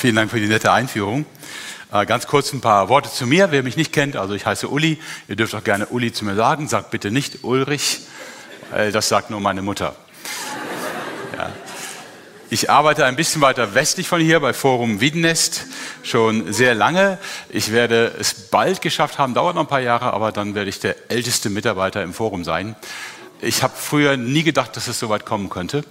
Vielen Dank für die nette Einführung. Äh, ganz kurz ein paar Worte zu mir. Wer mich nicht kennt, also ich heiße Uli. Ihr dürft auch gerne Uli zu mir sagen. Sagt bitte nicht Ulrich, weil das sagt nur meine Mutter. Ja. Ich arbeite ein bisschen weiter westlich von hier bei Forum Wiedenest schon sehr lange. Ich werde es bald geschafft haben, dauert noch ein paar Jahre, aber dann werde ich der älteste Mitarbeiter im Forum sein. Ich habe früher nie gedacht, dass es so weit kommen könnte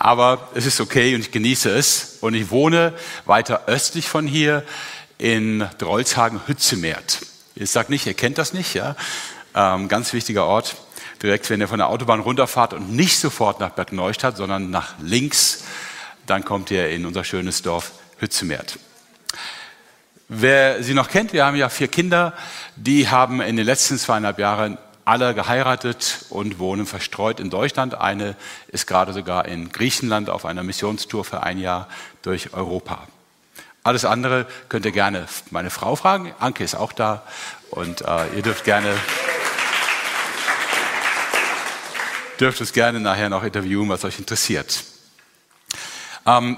aber es ist okay und ich genieße es. Und ich wohne weiter östlich von hier in Drolshagen-Hützemärt. Ihr sagt nicht, ihr kennt das nicht, ja? Ähm, ganz wichtiger Ort. Direkt, wenn ihr von der Autobahn runterfahrt und nicht sofort nach Bad Neustadt, sondern nach links, dann kommt ihr in unser schönes Dorf Hützemärt. Wer sie noch kennt, wir haben ja vier Kinder, die haben in den letzten zweieinhalb Jahren alle geheiratet und wohnen verstreut in Deutschland. Eine ist gerade sogar in Griechenland auf einer Missionstour für ein Jahr durch Europa. Alles andere könnt ihr gerne meine Frau fragen. Anke ist auch da und äh, ihr dürft gerne dürft es gerne nachher noch interviewen, was euch interessiert. Ähm,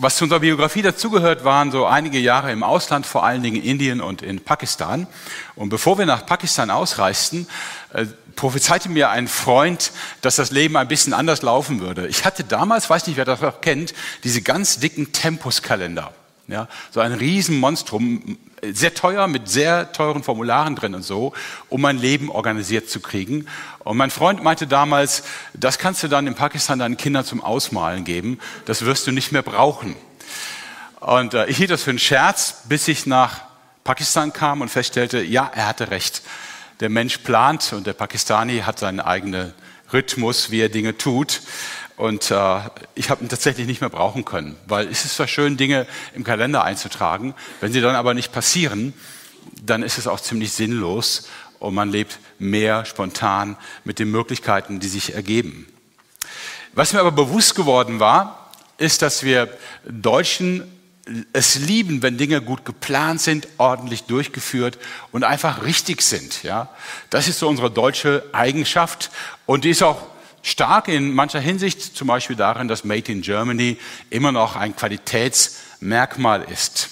was zu unserer Biografie dazugehört, waren so einige Jahre im Ausland, vor allen Dingen in Indien und in Pakistan. Und bevor wir nach Pakistan ausreisten, äh, prophezeite mir ein Freund, dass das Leben ein bisschen anders laufen würde. Ich hatte damals, weiß nicht, wer das noch kennt, diese ganz dicken Tempuskalender. Ja, so ein Riesenmonstrum, sehr teuer, mit sehr teuren Formularen drin und so, um mein Leben organisiert zu kriegen. Und mein Freund meinte damals, das kannst du dann in Pakistan deinen Kindern zum Ausmalen geben, das wirst du nicht mehr brauchen. Und äh, ich hielt das für einen Scherz, bis ich nach Pakistan kam und feststellte, ja, er hatte recht. Der Mensch plant und der Pakistani hat seinen eigenen Rhythmus, wie er Dinge tut. Und äh, ich habe ihn tatsächlich nicht mehr brauchen können, weil es ist zwar schön, Dinge im Kalender einzutragen, wenn sie dann aber nicht passieren, dann ist es auch ziemlich sinnlos und man lebt mehr spontan mit den Möglichkeiten, die sich ergeben. Was mir aber bewusst geworden war, ist, dass wir Deutschen es lieben, wenn Dinge gut geplant sind, ordentlich durchgeführt und einfach richtig sind. Ja, das ist so unsere deutsche Eigenschaft und die ist auch stark in mancher Hinsicht, zum Beispiel darin, dass Made in Germany immer noch ein Qualitätsmerkmal ist.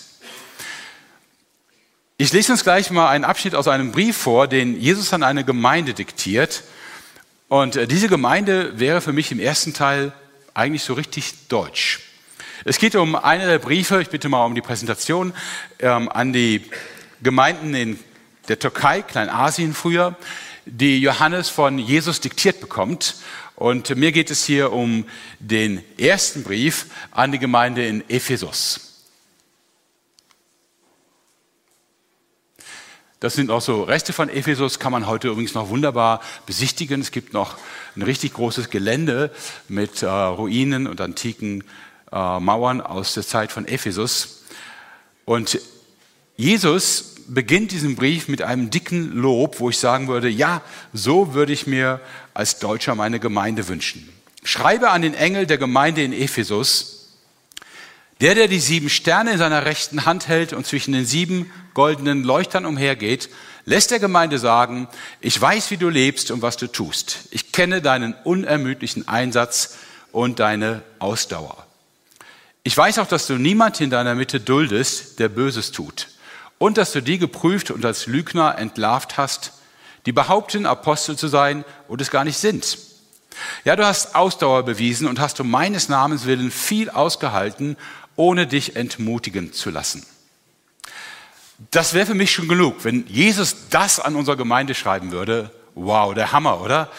Ich lese uns gleich mal einen Abschnitt aus einem Brief vor, den Jesus an eine Gemeinde diktiert. Und äh, diese Gemeinde wäre für mich im ersten Teil eigentlich so richtig deutsch. Es geht um eine der Briefe, ich bitte mal um die Präsentation, ähm, an die Gemeinden in der Türkei, Kleinasien früher, die Johannes von Jesus diktiert bekommt. Und mir geht es hier um den ersten Brief an die Gemeinde in Ephesus. Das sind auch so Reste von Ephesus, kann man heute übrigens noch wunderbar besichtigen. Es gibt noch ein richtig großes Gelände mit äh, Ruinen und antiken äh, Mauern aus der Zeit von Ephesus. Und Jesus beginnt diesen Brief mit einem dicken Lob, wo ich sagen würde, ja, so würde ich mir als Deutscher meine Gemeinde wünschen. Schreibe an den Engel der Gemeinde in Ephesus, der, der die sieben Sterne in seiner rechten Hand hält und zwischen den sieben goldenen Leuchtern umhergeht, lässt der Gemeinde sagen, ich weiß, wie du lebst und was du tust. Ich kenne deinen unermüdlichen Einsatz und deine Ausdauer. Ich weiß auch, dass du niemand in deiner Mitte duldest, der Böses tut und dass du die geprüft und als Lügner entlarvt hast, die behaupten, Apostel zu sein und es gar nicht sind. Ja, du hast Ausdauer bewiesen und hast um meines Namens willen viel ausgehalten, ohne dich entmutigen zu lassen. Das wäre für mich schon genug. Wenn Jesus das an unserer Gemeinde schreiben würde, wow, der Hammer, oder?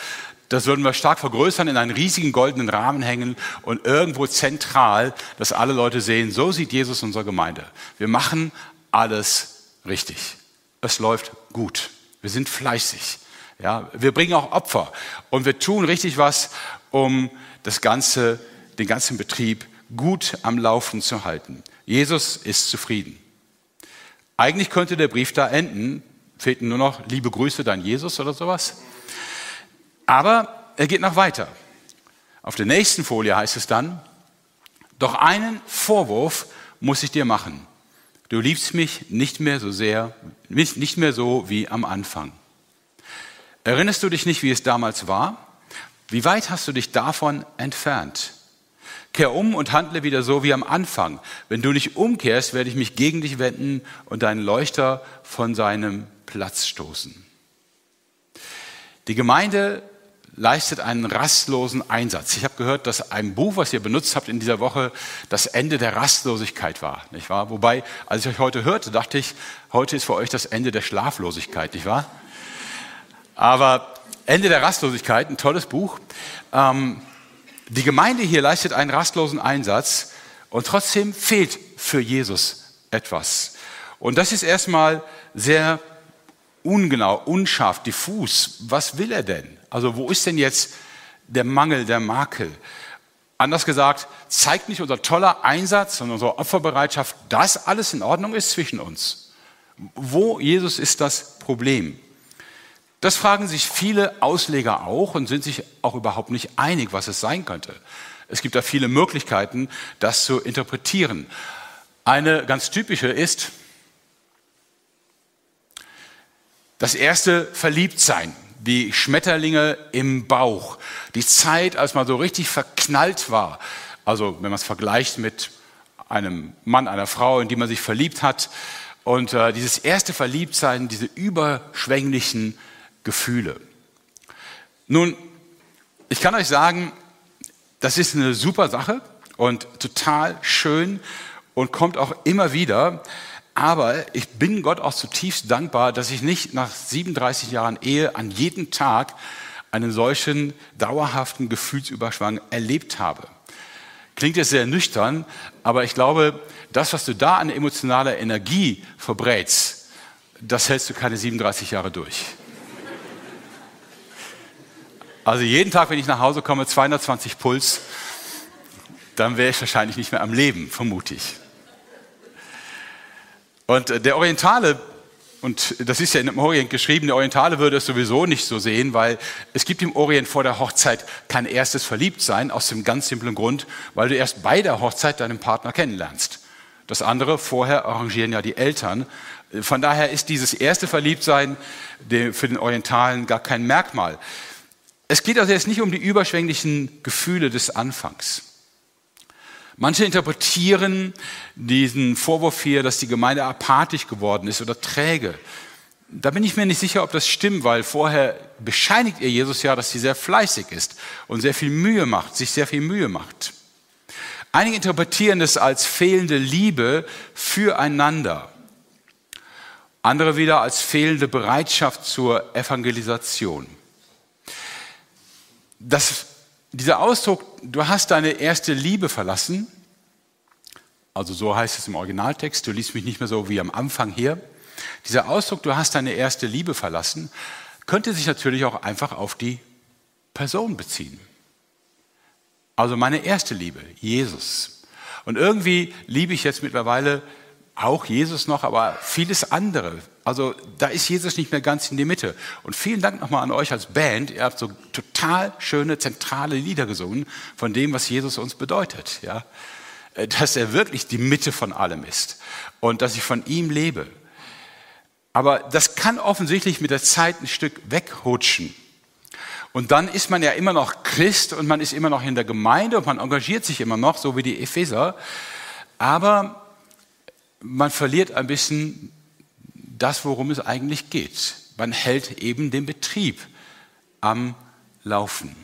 Das würden wir stark vergrößern, in einen riesigen goldenen Rahmen hängen und irgendwo zentral, dass alle Leute sehen, so sieht Jesus unsere Gemeinde. Wir machen alles richtig. Es läuft gut. Wir sind fleißig. Ja, wir bringen auch Opfer und wir tun richtig was, um das ganze, den ganzen Betrieb gut am Laufen zu halten. Jesus ist zufrieden. Eigentlich könnte der Brief da enden, fehlten nur noch liebe Grüße, dein Jesus oder sowas. Aber er geht noch weiter. Auf der nächsten Folie heißt es dann, doch einen Vorwurf muss ich dir machen. Du liebst mich nicht mehr so sehr, nicht mehr so wie am Anfang. Erinnerst du dich nicht, wie es damals war? Wie weit hast du dich davon entfernt? Kehr um und handle wieder so wie am Anfang. Wenn du nicht umkehrst, werde ich mich gegen dich wenden und deinen Leuchter von seinem Platz stoßen. Die Gemeinde leistet einen rastlosen Einsatz. Ich habe gehört, dass ein Buch, was ihr benutzt habt in dieser Woche, das Ende der Rastlosigkeit war, nicht wahr? Wobei, als ich euch heute hörte, dachte ich, heute ist für euch das Ende der Schlaflosigkeit, nicht wahr? Aber Ende der Rastlosigkeit, ein tolles Buch. Ähm, die Gemeinde hier leistet einen rastlosen Einsatz und trotzdem fehlt für Jesus etwas. Und das ist erstmal sehr ungenau, unscharf, diffus. Was will er denn? Also wo ist denn jetzt der Mangel, der Makel? Anders gesagt, zeigt nicht unser toller Einsatz und unsere Opferbereitschaft, dass alles in Ordnung ist zwischen uns. Wo, Jesus, ist das Problem? Das fragen sich viele Ausleger auch und sind sich auch überhaupt nicht einig, was es sein könnte. Es gibt da viele Möglichkeiten, das zu interpretieren. Eine ganz typische ist das erste Verliebtsein wie Schmetterlinge im Bauch. Die Zeit, als man so richtig verknallt war. Also wenn man es vergleicht mit einem Mann, einer Frau, in die man sich verliebt hat. Und äh, dieses erste Verliebtsein, diese überschwänglichen Gefühle. Nun, ich kann euch sagen, das ist eine super Sache und total schön und kommt auch immer wieder. Aber ich bin Gott auch zutiefst dankbar, dass ich nicht nach 37 Jahren Ehe an jedem Tag einen solchen dauerhaften Gefühlsüberschwang erlebt habe. Klingt jetzt sehr nüchtern, aber ich glaube, das, was du da an emotionaler Energie verbrätst, das hältst du keine 37 Jahre durch. Also jeden Tag, wenn ich nach Hause komme, 220 Puls, dann wäre ich wahrscheinlich nicht mehr am Leben, vermute ich. Und äh, der Orientale, und das ist ja im Orient geschrieben, der Orientale würde es sowieso nicht so sehen, weil es gibt im Orient vor der Hochzeit kein erstes Verliebtsein, aus dem ganz simplen Grund, weil du erst bei der Hochzeit deinen Partner kennenlernst. Das andere, vorher arrangieren ja die Eltern. Von daher ist dieses erste Verliebtsein für den Orientalen gar kein Merkmal. Es geht also jetzt nicht um die überschwänglichen Gefühle des Anfangs. Manche interpretieren diesen Vorwurf hier, dass die Gemeinde apathisch geworden ist oder träge. Da bin ich mir nicht sicher, ob das stimmt, weil vorher bescheinigt ihr Jesus ja, dass sie sehr fleißig ist und sehr viel Mühe macht, sich sehr viel Mühe macht. Einige interpretieren es als fehlende Liebe füreinander. Andere wieder als fehlende Bereitschaft zur Evangelisation. Das dieser Ausdruck, du hast deine erste Liebe verlassen, also so heißt es im Originaltext, du liest mich nicht mehr so wie am Anfang hier. Dieser Ausdruck, du hast deine erste Liebe verlassen, könnte sich natürlich auch einfach auf die Person beziehen. Also meine erste Liebe, Jesus. Und irgendwie liebe ich jetzt mittlerweile auch Jesus noch, aber vieles andere. Also da ist Jesus nicht mehr ganz in die Mitte. Und vielen Dank nochmal an euch als Band. Ihr habt so total schöne zentrale Lieder gesungen von dem, was Jesus uns bedeutet. Ja, dass er wirklich die Mitte von allem ist und dass ich von ihm lebe. Aber das kann offensichtlich mit der Zeit ein Stück wegrutschen. Und dann ist man ja immer noch Christ und man ist immer noch in der Gemeinde und man engagiert sich immer noch, so wie die Epheser. Aber man verliert ein bisschen das, worum es eigentlich geht. Man hält eben den Betrieb am Laufen.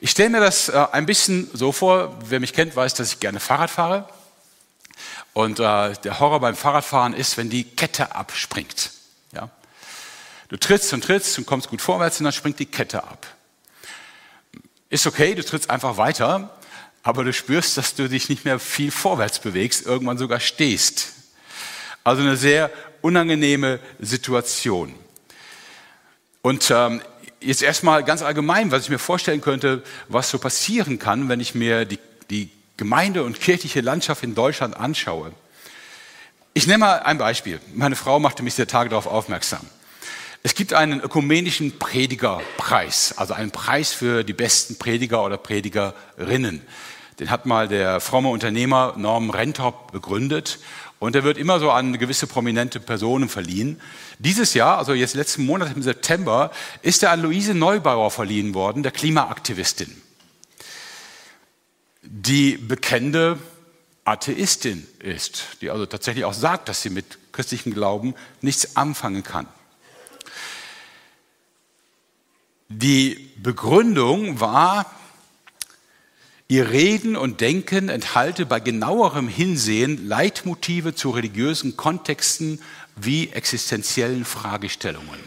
Ich stelle mir das äh, ein bisschen so vor, wer mich kennt, weiß, dass ich gerne Fahrrad fahre. Und äh, der Horror beim Fahrradfahren ist, wenn die Kette abspringt. Ja? Du trittst und trittst und kommst gut vorwärts und dann springt die Kette ab. Ist okay, du trittst einfach weiter, aber du spürst, dass du dich nicht mehr viel vorwärts bewegst, irgendwann sogar stehst. Also eine sehr unangenehme Situation. Und ähm, jetzt erstmal ganz allgemein, was ich mir vorstellen könnte, was so passieren kann, wenn ich mir die die Gemeinde und kirchliche Landschaft in Deutschland anschaue. Ich nenne mal ein Beispiel. Meine Frau machte mich der Tage darauf aufmerksam. Es gibt einen ökumenischen Predigerpreis, also einen Preis für die besten Prediger oder Predigerinnen. Den hat mal der fromme Unternehmer Norm Rentop begründet und der wird immer so an gewisse prominente Personen verliehen. Dieses Jahr, also jetzt letzten Monat im September, ist er an Luise Neubauer verliehen worden, der Klimaaktivistin. Die bekennende Atheistin ist, die also tatsächlich auch sagt, dass sie mit christlichem Glauben nichts anfangen kann. Die Begründung war, ihr Reden und Denken enthalte bei genauerem Hinsehen Leitmotive zu religiösen Kontexten wie existenziellen Fragestellungen.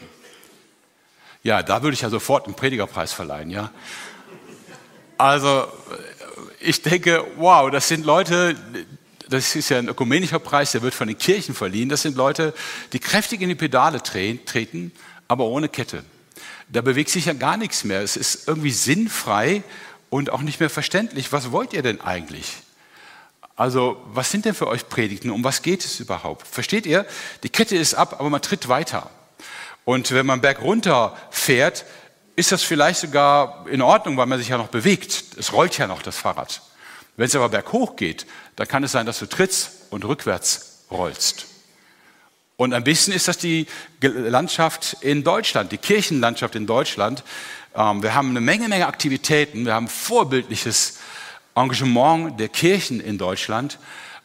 Ja, da würde ich ja sofort einen Predigerpreis verleihen, ja. Also ich denke, wow, das sind Leute, das ist ja ein ökumenischer Preis, der wird von den Kirchen verliehen. Das sind Leute, die kräftig in die Pedale treten, aber ohne Kette. Da bewegt sich ja gar nichts mehr. Es ist irgendwie sinnfrei und auch nicht mehr verständlich. Was wollt ihr denn eigentlich? Also, was sind denn für euch Predigten? Um was geht es überhaupt? Versteht ihr? Die Kette ist ab, aber man tritt weiter. Und wenn man berg runter fährt, ist das vielleicht sogar in Ordnung, weil man sich ja noch bewegt. Es rollt ja noch das Fahrrad. Wenn es aber berghoch geht, dann kann es sein, dass du trittst und rückwärts rollst. Und ein bisschen ist das die Landschaft in Deutschland, die Kirchenlandschaft in Deutschland. Ähm, wir haben eine Menge, Menge Aktivitäten, wir haben vorbildliches Engagement der Kirchen in Deutschland,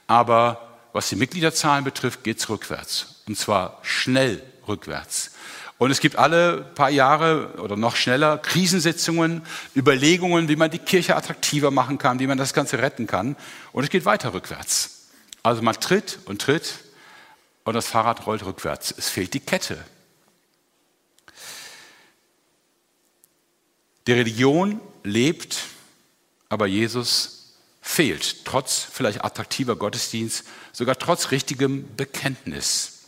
aber was die Mitgliederzahlen betrifft, geht es rückwärts. Und zwar schnell rückwärts. Und es gibt alle paar Jahre oder noch schneller Krisensitzungen, Überlegungen, wie man die Kirche attraktiver machen kann, wie man das Ganze retten kann. Und es geht weiter rückwärts. Also man tritt und tritt und das Fahrrad rollt rückwärts. Es fehlt die Kette. Die Religion lebt, aber Jesus fehlt, trotz vielleicht attraktiver Gottesdienst, sogar trotz richtigem Bekenntnis.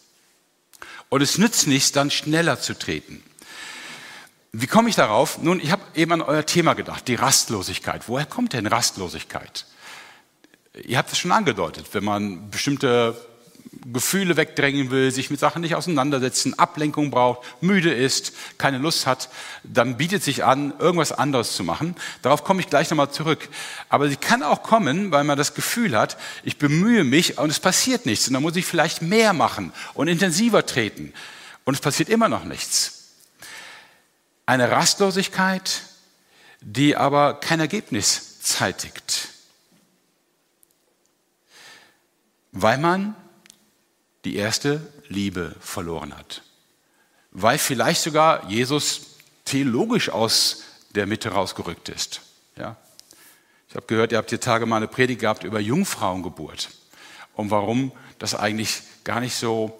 Und es nützt nichts, dann schneller zu treten. Wie komme ich darauf? Nun, ich habe eben an euer Thema gedacht, die Rastlosigkeit. Woher kommt denn Rastlosigkeit? Ihr habt es schon angedeutet, wenn man bestimmte Gefühle wegdrängen will, sich mit Sachen nicht auseinandersetzen, Ablenkung braucht, müde ist, keine Lust hat, dann bietet sich an, irgendwas anderes zu machen. Darauf komme ich gleich nochmal zurück. Aber sie kann auch kommen, weil man das Gefühl hat, ich bemühe mich und es passiert nichts. Und dann muss ich vielleicht mehr machen und intensiver treten. Und es passiert immer noch nichts. Eine Rastlosigkeit, die aber kein Ergebnis zeitigt. Weil man die erste Liebe verloren hat. Weil vielleicht sogar Jesus theologisch aus der Mitte rausgerückt ist. Ja? Ich habe gehört, ihr habt die Tage mal eine Predigt gehabt über Jungfrauengeburt und warum das eigentlich gar nicht so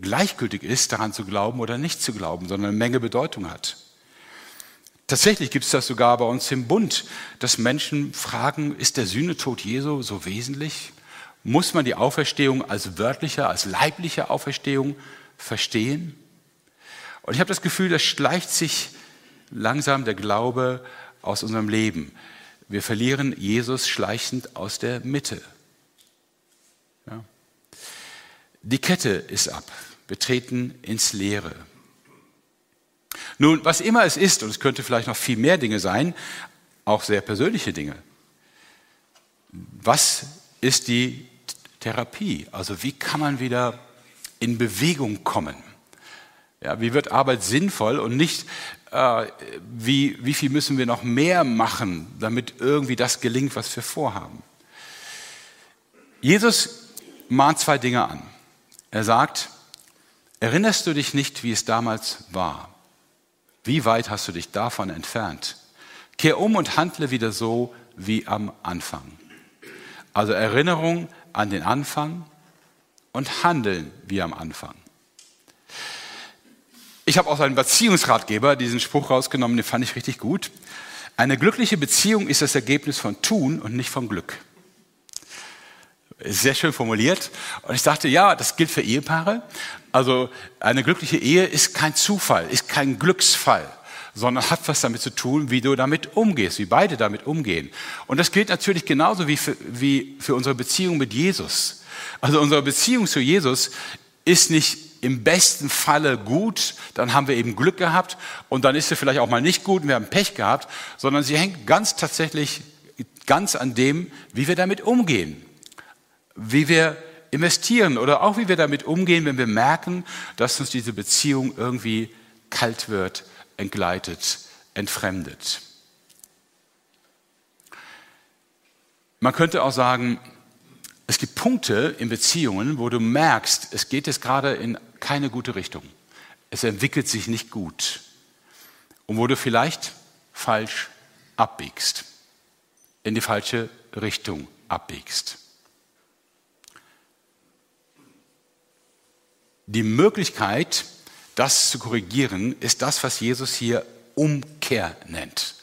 gleichgültig ist, daran zu glauben oder nicht zu glauben, sondern eine Menge Bedeutung hat. Tatsächlich gibt es das sogar bei uns im Bund, dass Menschen fragen, ist der Sühnetod Jesu so wesentlich? Muss man die Auferstehung als wörtliche, als leibliche Auferstehung verstehen? Und ich habe das Gefühl, das schleicht sich langsam der Glaube aus unserem Leben. Wir verlieren Jesus schleichend aus der Mitte. Ja. Die Kette ist ab. Wir treten ins Leere. Nun, was immer es ist, und es könnte vielleicht noch viel mehr Dinge sein, auch sehr persönliche Dinge. Was ist die Therapie. Also wie kann man wieder in Bewegung kommen? Ja, wie wird Arbeit sinnvoll und nicht, äh, wie, wie viel müssen wir noch mehr machen, damit irgendwie das gelingt, was wir vorhaben? Jesus mahnt zwei Dinge an. Er sagt, erinnerst du dich nicht, wie es damals war? Wie weit hast du dich davon entfernt? Kehr um und handle wieder so wie am Anfang. Also Erinnerung an den Anfang und handeln wie am Anfang. Ich habe aus einem Beziehungsratgeber diesen Spruch rausgenommen, den fand ich richtig gut. Eine glückliche Beziehung ist das Ergebnis von Tun und nicht von Glück. Sehr schön formuliert. Und ich dachte, ja, das gilt für Ehepaare. Also eine glückliche Ehe ist kein Zufall, ist kein Glücksfall, sondern hat was damit zu tun, wie du damit umgehst, wie beide damit umgehen. Und das gilt natürlich genauso wie für, wie für unsere Beziehung mit Jesus. Also unsere Beziehung zu Jesus ist nicht im besten Falle gut, dann haben wir eben Glück gehabt und dann ist sie vielleicht auch mal nicht gut und wir haben Pech gehabt, sondern sie hängt ganz tatsächlich ganz an dem, wie wir damit umgehen, wie wir investieren oder auch wie wir damit umgehen, wenn wir merken, dass uns diese Beziehung irgendwie kalt wird, entgleitet, entfremdet. Man könnte auch sagen, es gibt Punkte in Beziehungen, wo du merkst, es geht jetzt gerade in keine gute Richtung. Es entwickelt sich nicht gut. Und wo du vielleicht falsch abbiegst, in die falsche Richtung abbiegst. Die Möglichkeit, das zu korrigieren, ist das, was Jesus hier Umkehr nennt.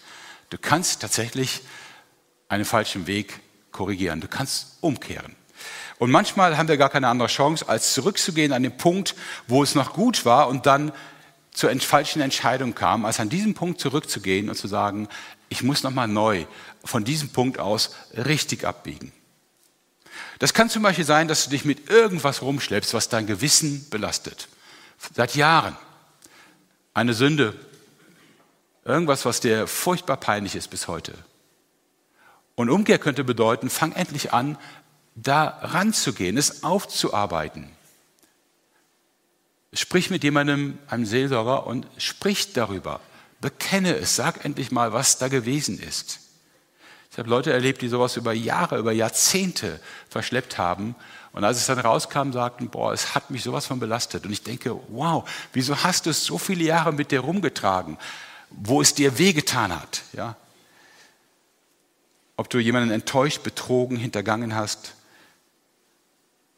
Du kannst tatsächlich einen falschen Weg korrigieren. Du kannst umkehren. Und manchmal haben wir gar keine andere Chance, als zurückzugehen an den Punkt, wo es noch gut war und dann zur falschen Entscheidung kam, als an diesem Punkt zurückzugehen und zu sagen, ich muss nochmal neu von diesem Punkt aus richtig abbiegen. Das kann zum Beispiel sein, dass du dich mit irgendwas rumschleppst, was dein Gewissen belastet. Seit Jahren. Eine Sünde. Irgendwas, was dir furchtbar peinlich ist bis heute. Und Umkehr könnte bedeuten, fang endlich an, da ranzugehen, es aufzuarbeiten. Sprich mit jemandem, einem Seelsorger, und sprich darüber. Bekenne es, sag endlich mal, was da gewesen ist. Ich habe Leute erlebt, die sowas über Jahre, über Jahrzehnte verschleppt haben. Und als es dann rauskam, sagten, boah, es hat mich sowas von belastet. Und ich denke, wow, wieso hast du es so viele Jahre mit dir rumgetragen, wo es dir wehgetan hat? Ja? Ob du jemanden enttäuscht, betrogen, hintergangen hast.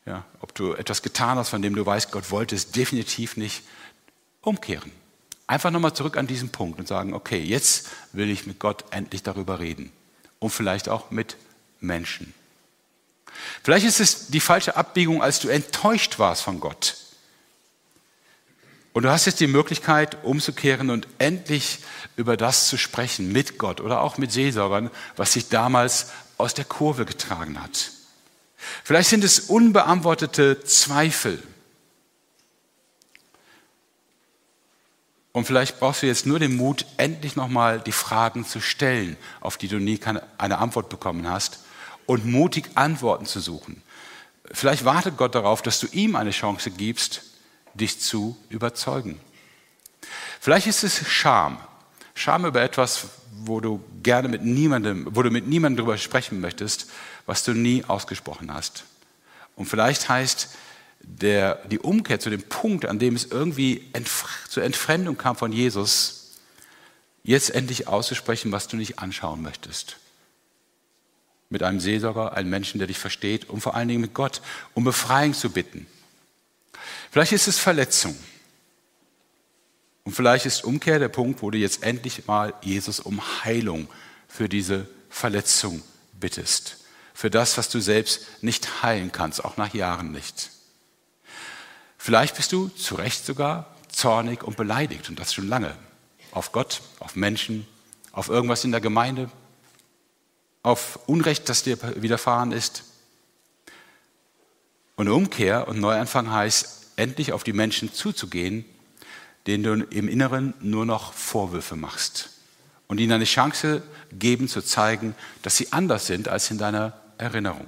Ja, ob du etwas getan hast, von dem du weißt, Gott wollte es definitiv nicht. Umkehren. Einfach nochmal zurück an diesen Punkt und sagen, okay, jetzt will ich mit Gott endlich darüber reden und vielleicht auch mit Menschen. Vielleicht ist es die falsche Abbiegung, als du enttäuscht warst von Gott. Und du hast jetzt die Möglichkeit, umzukehren und endlich über das zu sprechen mit Gott oder auch mit Seelsorgern, was sich damals aus der Kurve getragen hat. Vielleicht sind es unbeantwortete Zweifel. Und vielleicht brauchst du jetzt nur den Mut, endlich nochmal die Fragen zu stellen, auf die du nie eine Antwort bekommen hast, und mutig Antworten zu suchen. Vielleicht wartet Gott darauf, dass du ihm eine Chance gibst, dich zu überzeugen. Vielleicht ist es Scham. Scham über etwas, wo du gerne mit niemandem, wo du mit niemandem darüber sprechen möchtest, was du nie ausgesprochen hast. Und vielleicht heißt der, die Umkehr zu dem Punkt, an dem es irgendwie entf zur Entfremdung kam von Jesus, jetzt endlich auszusprechen, was du nicht anschauen möchtest. Mit einem Seelsorger, einem Menschen, der dich versteht und vor allen Dingen mit Gott, um Befreiung zu bitten. Vielleicht ist es Verletzung. Und vielleicht ist Umkehr der Punkt, wo du jetzt endlich mal Jesus um Heilung für diese Verletzung bittest. Für das, was du selbst nicht heilen kannst, auch nach Jahren nicht. Vielleicht bist du zu Recht sogar zornig und beleidigt und das schon lange. Auf Gott, auf Menschen, auf irgendwas in der Gemeinde, auf Unrecht, das dir widerfahren ist. Und Umkehr und Neuanfang heißt, endlich auf die Menschen zuzugehen, denen du im Inneren nur noch Vorwürfe machst und ihnen eine Chance geben zu zeigen, dass sie anders sind als in deiner Erinnerung.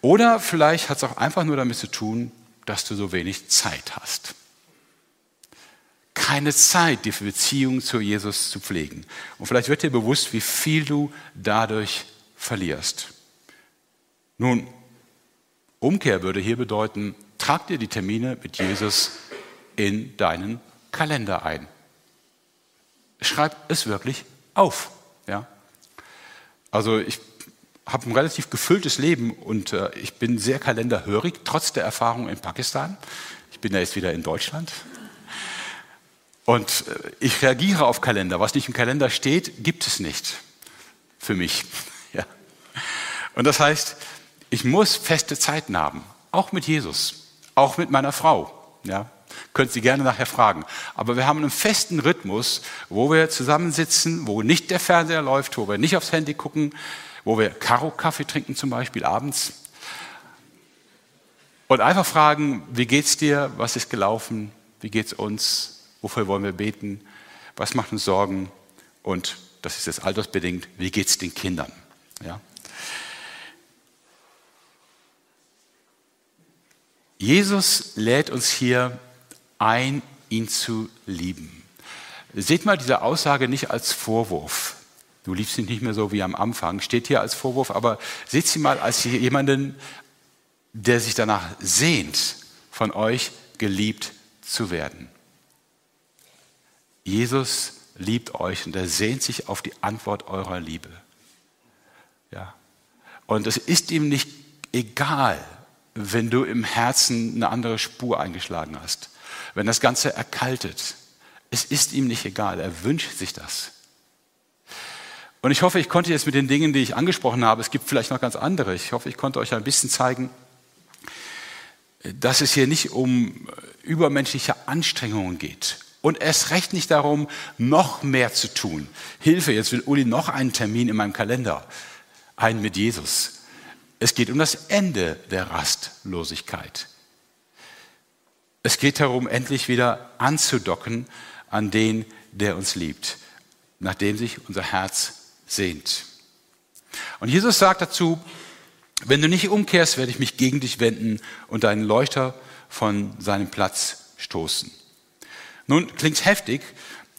Oder vielleicht hat es auch einfach nur damit zu tun, dass du so wenig Zeit hast. Keine Zeit, die Beziehung zu Jesus zu pflegen. Und vielleicht wird dir bewusst, wie viel du dadurch verlierst. Nun, Umkehr würde hier bedeuten, trag dir die Termine mit Jesus in deinen Kalender ein. Schreib es wirklich auf. Ja? Also ich habe ein relativ gefülltes Leben und äh, ich bin sehr kalenderhörig, trotz der Erfahrung in Pakistan. Ich bin ja jetzt wieder in Deutschland. Und äh, ich reagiere auf Kalender. Was nicht im Kalender steht, gibt es nicht für mich. Ja. Und das heißt, ich muss feste Zeiten haben, auch mit Jesus, auch mit meiner Frau. Ja. Könnt Sie gerne nachher fragen. Aber wir haben einen festen Rhythmus, wo wir zusammensitzen, wo nicht der Fernseher läuft, wo wir nicht aufs Handy gucken, wo wir Karo-Kaffee trinken zum Beispiel abends. Und einfach fragen, wie geht's dir? Was ist gelaufen? Wie geht's uns? Wofür wollen wir beten? Was macht uns Sorgen? Und das ist jetzt altersbedingt, wie geht's den Kindern? Ja? Jesus lädt uns hier ein, ihn zu lieben. Seht mal diese Aussage nicht als Vorwurf. Du liebst ihn nicht mehr so wie am Anfang, steht hier als Vorwurf, aber seht sie mal als jemanden, der sich danach sehnt, von euch geliebt zu werden. Jesus liebt euch und er sehnt sich auf die Antwort eurer Liebe. Ja. Und es ist ihm nicht egal, wenn du im Herzen eine andere Spur eingeschlagen hast, wenn das Ganze erkaltet. Es ist ihm nicht egal, er wünscht sich das. Und ich hoffe, ich konnte jetzt mit den Dingen, die ich angesprochen habe, es gibt vielleicht noch ganz andere, ich hoffe, ich konnte euch ein bisschen zeigen, dass es hier nicht um übermenschliche Anstrengungen geht. Und erst recht nicht darum, noch mehr zu tun. Hilfe, jetzt will Uli noch einen Termin in meinem Kalender. Einen mit Jesus. Es geht um das Ende der Rastlosigkeit. Es geht darum, endlich wieder anzudocken an den, der uns liebt, nachdem sich unser Herz sehnt. Und Jesus sagt dazu, wenn du nicht umkehrst, werde ich mich gegen dich wenden und deinen Leuchter von seinem Platz stoßen. Nun, klingt heftig,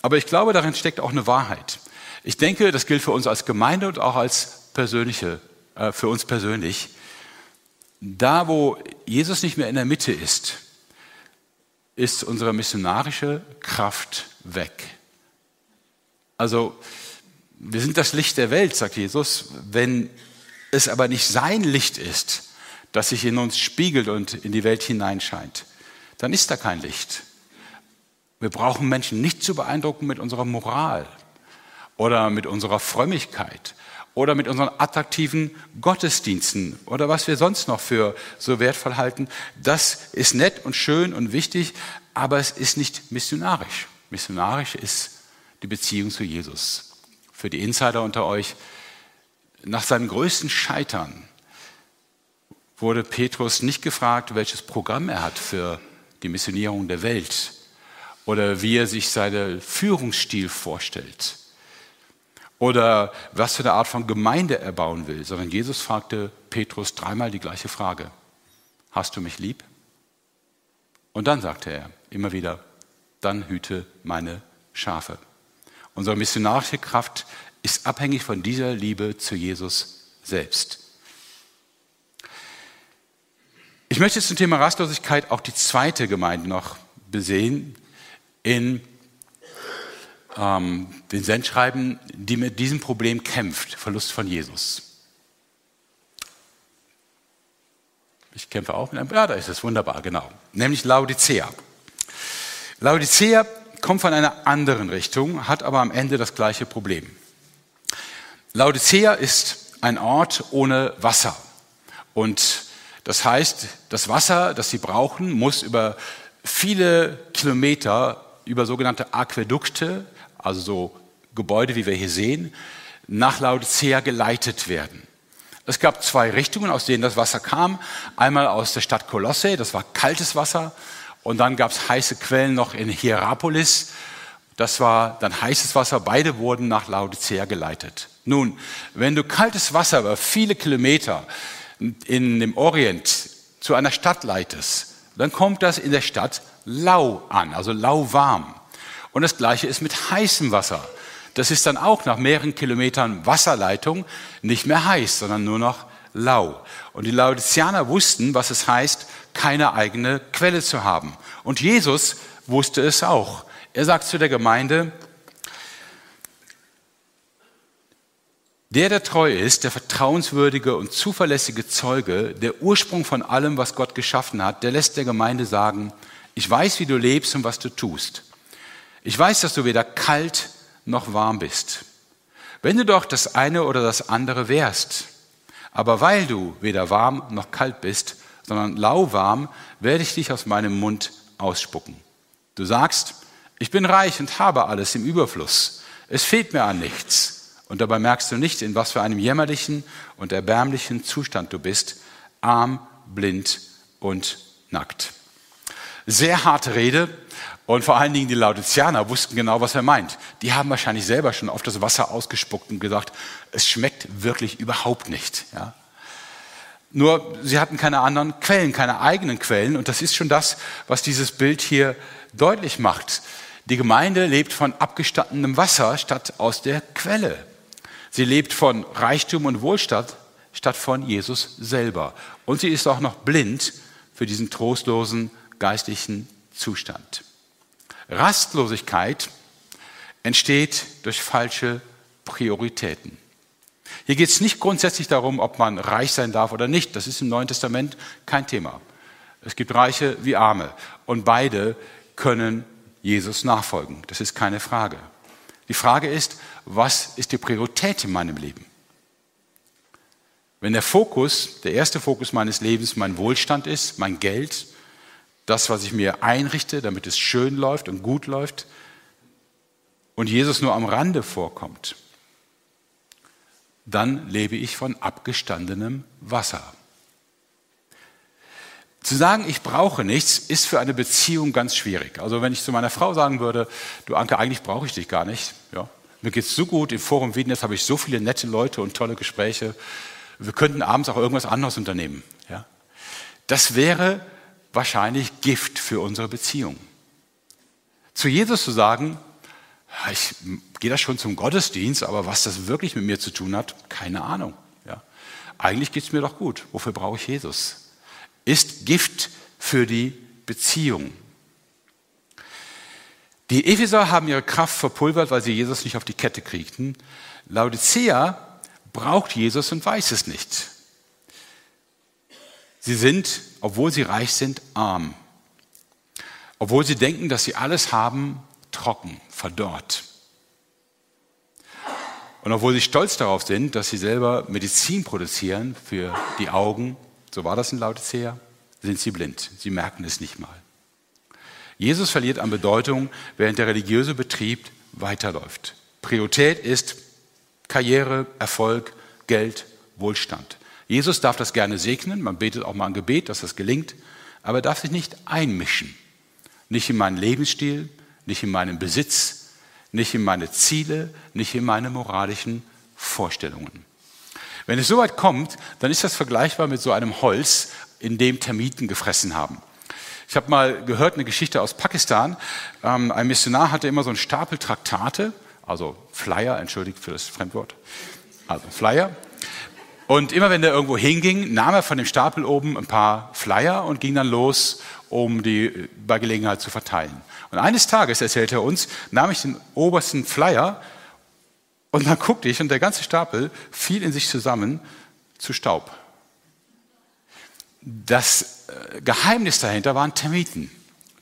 aber ich glaube, darin steckt auch eine Wahrheit. Ich denke, das gilt für uns als Gemeinde und auch als persönliche äh, für uns persönlich. Da, wo Jesus nicht mehr in der Mitte ist, ist unsere missionarische Kraft weg. Also, wir sind das Licht der Welt, sagt Jesus. Wenn es aber nicht sein Licht ist, das sich in uns spiegelt und in die Welt hineinscheint, dann ist da kein Licht. Wir brauchen Menschen nicht zu beeindrucken mit unserer Moral oder mit unserer Frömmigkeit oder mit unseren attraktiven Gottesdiensten oder was wir sonst noch für so wertvoll halten. Das ist nett und schön und wichtig, aber es ist nicht missionarisch. Missionarisch ist die Beziehung zu Jesus. Für die Insider unter euch, nach seinem größten Scheitern wurde Petrus nicht gefragt, welches Programm er hat für die Missionierung der Welt oder wie er sich seinen Führungsstil vorstellt oder was für eine Art von Gemeinde er bauen will, sondern Jesus fragte Petrus dreimal die gleiche Frage. Hast du mich lieb? Und dann sagte er immer wieder, dann hüte meine Schafe. Unsere missionarische Kraft ist abhängig von dieser Liebe zu Jesus selbst. Ich möchte zum Thema Rastlosigkeit auch die zweite Gemeinde noch besehen in ähm, den Sendschreiben, die mit diesem Problem kämpft, Verlust von Jesus. Ich kämpfe auch mit einem, ja, da ist es wunderbar, genau. Nämlich Laodicea. Laodicea kommt von einer anderen Richtung, hat aber am Ende das gleiche Problem. Laodicea ist ein Ort ohne Wasser. Und das heißt, das Wasser, das sie brauchen, muss über viele Kilometer über sogenannte Aquädukte also so Gebäude, wie wir hier sehen, nach Laodicea geleitet werden. Es gab zwei Richtungen, aus denen das Wasser kam. Einmal aus der Stadt Kolosse, das war kaltes Wasser. Und dann gab es heiße Quellen noch in Hierapolis. Das war dann heißes Wasser. Beide wurden nach Laodicea geleitet. Nun, wenn du kaltes Wasser über viele Kilometer in dem Orient zu einer Stadt leitest, dann kommt das in der Stadt lau an, also lauwarm. Und das Gleiche ist mit heißem Wasser. Das ist dann auch nach mehreren Kilometern Wasserleitung nicht mehr heiß, sondern nur noch lau. Und die Laodiceaner wussten, was es heißt, keine eigene Quelle zu haben. Und Jesus wusste es auch. Er sagt zu der Gemeinde, Der, der treu ist, der vertrauenswürdige und zuverlässige Zeuge, der Ursprung von allem, was Gott geschaffen hat, der lässt der Gemeinde sagen, ich weiß, wie du lebst und was du tust. Ich weiß, dass du weder kalt noch warm bist. Wenn du doch das eine oder das andere wärst, aber weil du weder warm noch kalt bist, sondern lauwarm, werde ich dich aus meinem Mund ausspucken. Du sagst, ich bin reich und habe alles im Überfluss. Es fehlt mir an nichts. Und dabei merkst du nicht, in was für einem jämmerlichen und erbärmlichen Zustand du bist, arm, blind und nackt. Sehr harte Rede und vor allen Dingen die Laodiceaner wussten genau, was er meint. Die haben wahrscheinlich selber schon auf das Wasser ausgespuckt und gesagt, es schmeckt wirklich überhaupt nicht. Ja? Nur sie hatten keine anderen Quellen, keine eigenen Quellen und das ist schon das, was dieses Bild hier deutlich macht. Die Gemeinde lebt von abgestandenem Wasser statt aus der Quelle. Sie lebt von Reichtum und Wohlstand statt von Jesus selber. Und sie ist auch noch blind für diesen trostlosen geistlichen Zustand. Rastlosigkeit entsteht durch falsche Prioritäten. Hier geht es nicht grundsätzlich darum, ob man reich sein darf oder nicht. Das ist im Neuen Testament kein Thema. Es gibt Reiche wie Arme und beide können Jesus nachfolgen. Das ist keine Frage. Die Frage ist, was ist die Priorität in meinem Leben? Wenn der Fokus, der erste Fokus meines Lebens mein Wohlstand ist, mein Geld, das, was ich mir einrichte, damit es schön läuft und gut läuft, und Jesus nur am Rande vorkommt, dann lebe ich von abgestandenem Wasser. Zu sagen, ich brauche nichts, ist für eine Beziehung ganz schwierig. Also wenn ich zu meiner Frau sagen würde, du Anke, eigentlich brauche ich dich gar nicht. Ja, mir geht's so gut, im Forum Wiedenest habe ich so viele nette Leute und tolle Gespräche. Wir könnten abends auch irgendwas anderes unternehmen. Ja, das wäre wahrscheinlich Gift für unsere Beziehung. Zu Jesus zu sagen, ich gehe da schon zum Gottesdienst, aber was das wirklich mit mir zu tun hat, keine Ahnung. Ja. Eigentlich geht es mir doch gut. Wofür brauche ich Jesus? ist Gift für die Beziehung. Die Epheser haben ihre Kraft verpulvert, weil sie Jesus nicht auf die Kette kriegten. Laodicea braucht Jesus und weiß es nicht. Sie sind, obwohl sie reich sind, arm. Obwohl sie denken, dass sie alles haben, trocken, verdorrt. Und obwohl sie stolz darauf sind, dass sie selber Medizin produzieren für die Augen, so war das in Laodicea, sind sie blind. Sie merken es nicht mal. Jesus verliert an Bedeutung, während der religiöse Betrieb weiterläuft. Priorität ist Karriere, Erfolg, Geld, Wohlstand. Jesus darf das gerne segnen, man betet auch mal ein Gebet, dass das gelingt, aber er darf sich nicht einmischen. Nicht in meinen Lebensstil, nicht in meinen Besitz, nicht in meine Ziele, nicht in meine moralischen Vorstellungen. Wenn es so weit kommt, dann ist das vergleichbar mit so einem Holz, in dem Termiten gefressen haben. Ich habe mal gehört eine Geschichte aus Pakistan. Ähm, ein Missionar hatte immer so einen Stapel Traktate, also Flyer, entschuldigt für das Fremdwort, also Flyer. Und immer wenn der irgendwo hinging, nahm er von dem Stapel oben ein paar Flyer und ging dann los, um die bei Gelegenheit zu verteilen. Und eines Tages, erzählte er uns, nahm ich den obersten Flyer und dann guckte ich und der ganze Stapel fiel in sich zusammen zu Staub. Das äh, Geheimnis dahinter waren Termiten.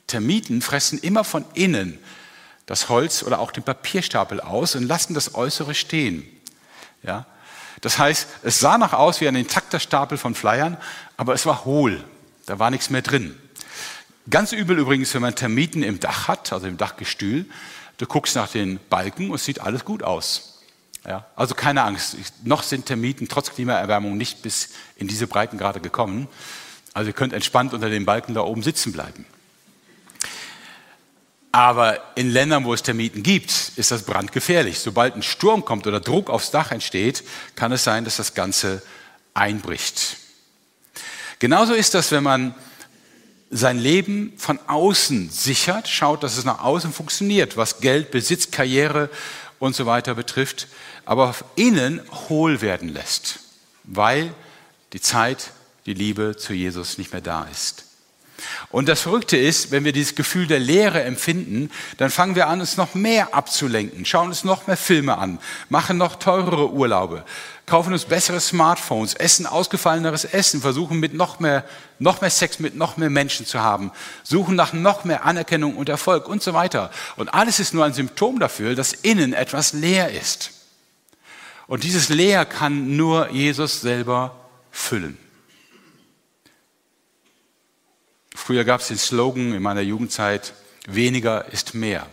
Termiten fressen immer von innen das Holz oder auch den Papierstapel aus und lassen das Äußere stehen. Ja? Das heißt, es sah nach aus wie ein intakter Stapel von Flyern, aber es war hohl. Da war nichts mehr drin. Ganz übel übrigens, wenn man Termiten im Dach hat, also im Dachgestühl. Du guckst nach den Balken und es sieht alles gut aus. Ja, also keine Angst, noch sind Termiten trotz Klimaerwärmung nicht bis in diese Breitengrade gekommen. Also ihr könnt entspannt unter den Balken da oben sitzen bleiben. Aber in Ländern, wo es Termiten gibt, ist das brandgefährlich. Sobald ein Sturm kommt oder Druck aufs Dach entsteht, kann es sein, dass das Ganze einbricht. Genauso ist das, wenn man sein Leben von außen sichert, schaut, dass es nach außen funktioniert, was Geld, Besitz, Karriere und so weiter betrifft, aber innen hohl werden lässt, weil die Zeit, die Liebe zu Jesus nicht mehr da ist. Und das Verrückte ist, wenn wir dieses Gefühl der Leere empfinden, dann fangen wir an, uns noch mehr abzulenken, schauen uns noch mehr Filme an, machen noch teurere Urlaube, kaufen uns bessere Smartphones, essen ausgefalleneres Essen, versuchen mit noch mehr, noch mehr Sex mit noch mehr Menschen zu haben, suchen nach noch mehr Anerkennung und Erfolg und so weiter. Und alles ist nur ein Symptom dafür, dass innen etwas leer ist. Und dieses Leer kann nur Jesus selber füllen. Früher gab es den Slogan in meiner Jugendzeit, weniger ist mehr.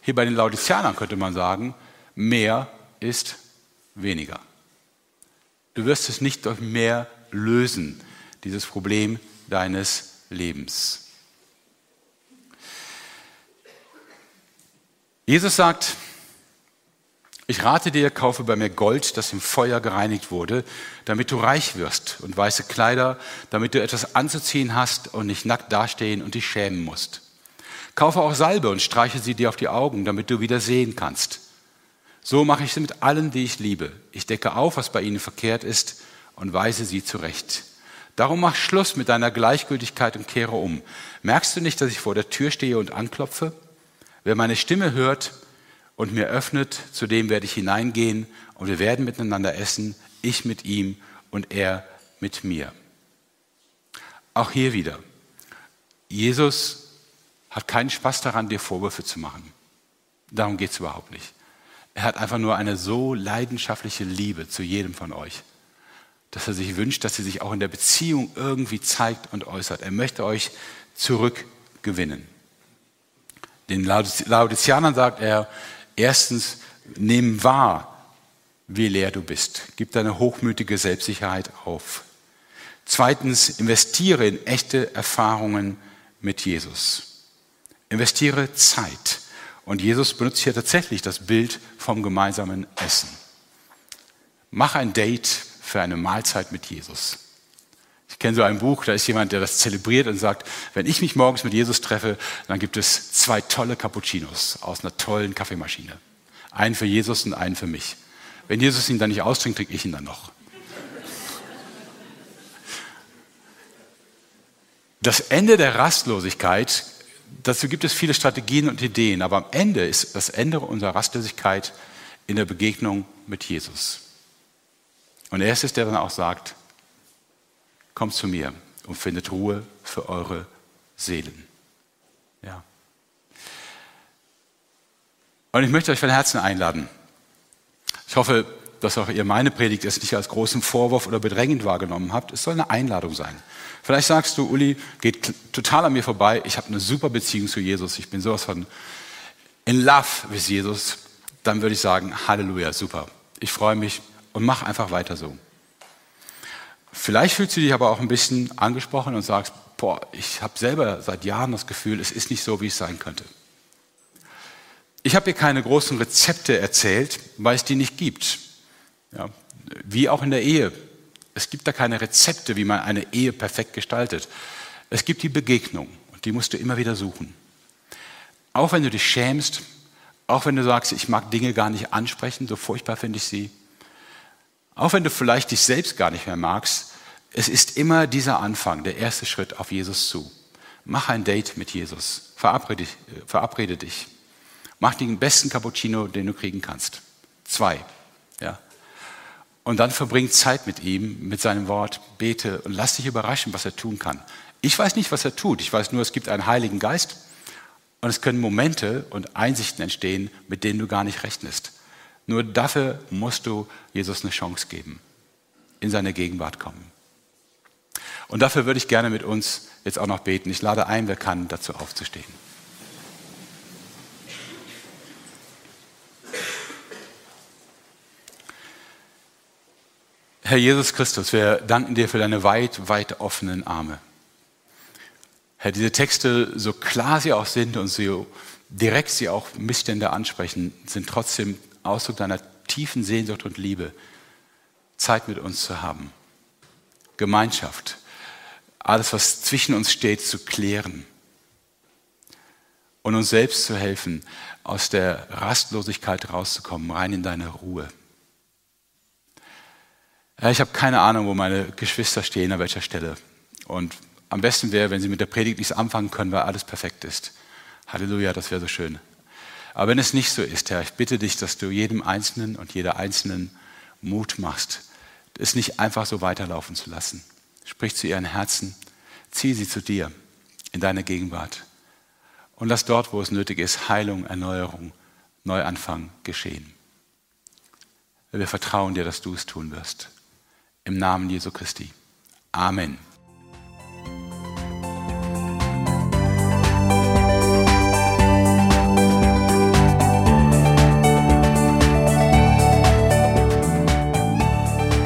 Hier bei den Laodiceanern könnte man sagen, mehr ist weniger. Du wirst es nicht durch mehr lösen, dieses Problem deines Lebens. Jesus sagt, ich rate dir, kaufe bei mir Gold, das im Feuer gereinigt wurde, damit du reich wirst und weiße Kleider, damit du etwas anzuziehen hast und nicht nackt dastehen und dich schämen musst. Kaufe auch Salbe und streiche sie dir auf die Augen, damit du wieder sehen kannst. So mache ich es mit allen, die ich liebe. Ich decke auf, was bei ihnen verkehrt ist und weise sie zurecht. Darum mach Schluss mit deiner Gleichgültigkeit und kehre um. Merkst du nicht, dass ich vor der Tür stehe und anklopfe? Wer meine Stimme hört und mir öffnet, zu dem werde ich hineingehen und wir werden miteinander essen, ich mit ihm und er mit mir. Auch hier wieder. Jesus hat keinen Spaß daran, dir Vorwürfe zu machen. Darum geht es überhaupt nicht. Er hat einfach nur eine so leidenschaftliche Liebe zu jedem von euch, dass er sich wünscht, dass sie sich auch in der Beziehung irgendwie zeigt und äußert. Er möchte euch zurückgewinnen. Den Laodiceanern sagt er, erstens, nimm wahr, wie leer du bist. Gib deine hochmütige Selbstsicherheit auf. Zweitens, investiere in echte Erfahrungen mit Jesus. Investiere Zeit. Und Jesus benutzt hier tatsächlich das Bild vom gemeinsamen Essen. Mach ein Date für eine Mahlzeit mit Jesus. Ich kenne so ein Buch, da ist jemand, der das zelebriert und sagt, wenn ich mich morgens mit Jesus treffe, dann gibt es zwei tolle Cappuccinos aus einer tollen Kaffeemaschine. Einen für Jesus und einen für mich. Wenn Jesus ihn dann nicht austrinkt, trinke ich ihn dann noch. Das Ende der Rastlosigkeit, dazu gibt es viele Strategien und Ideen, aber am Ende ist das Ende unserer Rastlosigkeit in der Begegnung mit Jesus. Und er ist es, der dann auch sagt, kommt zu mir und findet Ruhe für eure Seelen. Ja. Und ich möchte euch von Herzen einladen. Ich hoffe, dass auch ihr meine Predigt jetzt nicht als großen Vorwurf oder bedrängend wahrgenommen habt. Es soll eine Einladung sein. Vielleicht sagst du, Uli, geht total an mir vorbei. Ich habe eine super Beziehung zu Jesus. Ich bin sowas von in love with Jesus. Dann würde ich sagen, Halleluja, super. Ich freue mich und mach einfach weiter so. Vielleicht fühlst du dich aber auch ein bisschen angesprochen und sagst, boah, ich habe selber seit Jahren das Gefühl, es ist nicht so, wie es sein könnte. Ich habe hier keine großen Rezepte erzählt, weil es die nicht gibt. Ja, wie auch in der Ehe. Es gibt da keine Rezepte, wie man eine Ehe perfekt gestaltet. Es gibt die Begegnung und die musst du immer wieder suchen. Auch wenn du dich schämst, auch wenn du sagst, ich mag Dinge gar nicht ansprechen, so furchtbar finde ich sie, auch wenn du vielleicht dich selbst gar nicht mehr magst, es ist immer dieser Anfang, der erste Schritt auf Jesus zu. Mach ein Date mit Jesus. Verabrede, verabrede dich. Mach den besten Cappuccino, den du kriegen kannst. Zwei. Ja. Und dann verbring Zeit mit ihm, mit seinem Wort, bete und lass dich überraschen, was er tun kann. Ich weiß nicht, was er tut. Ich weiß nur, es gibt einen Heiligen Geist und es können Momente und Einsichten entstehen, mit denen du gar nicht rechnest. Nur dafür musst du Jesus eine Chance geben, in seine Gegenwart kommen. Und dafür würde ich gerne mit uns jetzt auch noch beten. Ich lade ein, wer kann, dazu aufzustehen. Herr Jesus Christus, wir danken dir für deine weit, weit offenen Arme. Herr, diese Texte, so klar sie auch sind und so direkt sie auch Missstände ansprechen, sind trotzdem Ausdruck deiner tiefen Sehnsucht und Liebe, Zeit mit uns zu haben. Gemeinschaft, alles, was zwischen uns steht, zu klären und uns selbst zu helfen, aus der Rastlosigkeit rauszukommen, rein in deine Ruhe. Ich habe keine Ahnung, wo meine Geschwister stehen, an welcher Stelle. Und am besten wäre, wenn sie mit der Predigt nichts anfangen können, weil alles perfekt ist. Halleluja, das wäre so schön. Aber wenn es nicht so ist, Herr, ich bitte dich, dass du jedem Einzelnen und jeder Einzelnen Mut machst, es nicht einfach so weiterlaufen zu lassen. Sprich zu ihren Herzen, zieh sie zu dir in deine Gegenwart und lass dort, wo es nötig ist, Heilung, Erneuerung, Neuanfang geschehen. Wir vertrauen dir, dass du es tun wirst. Im Namen Jesu Christi. Amen.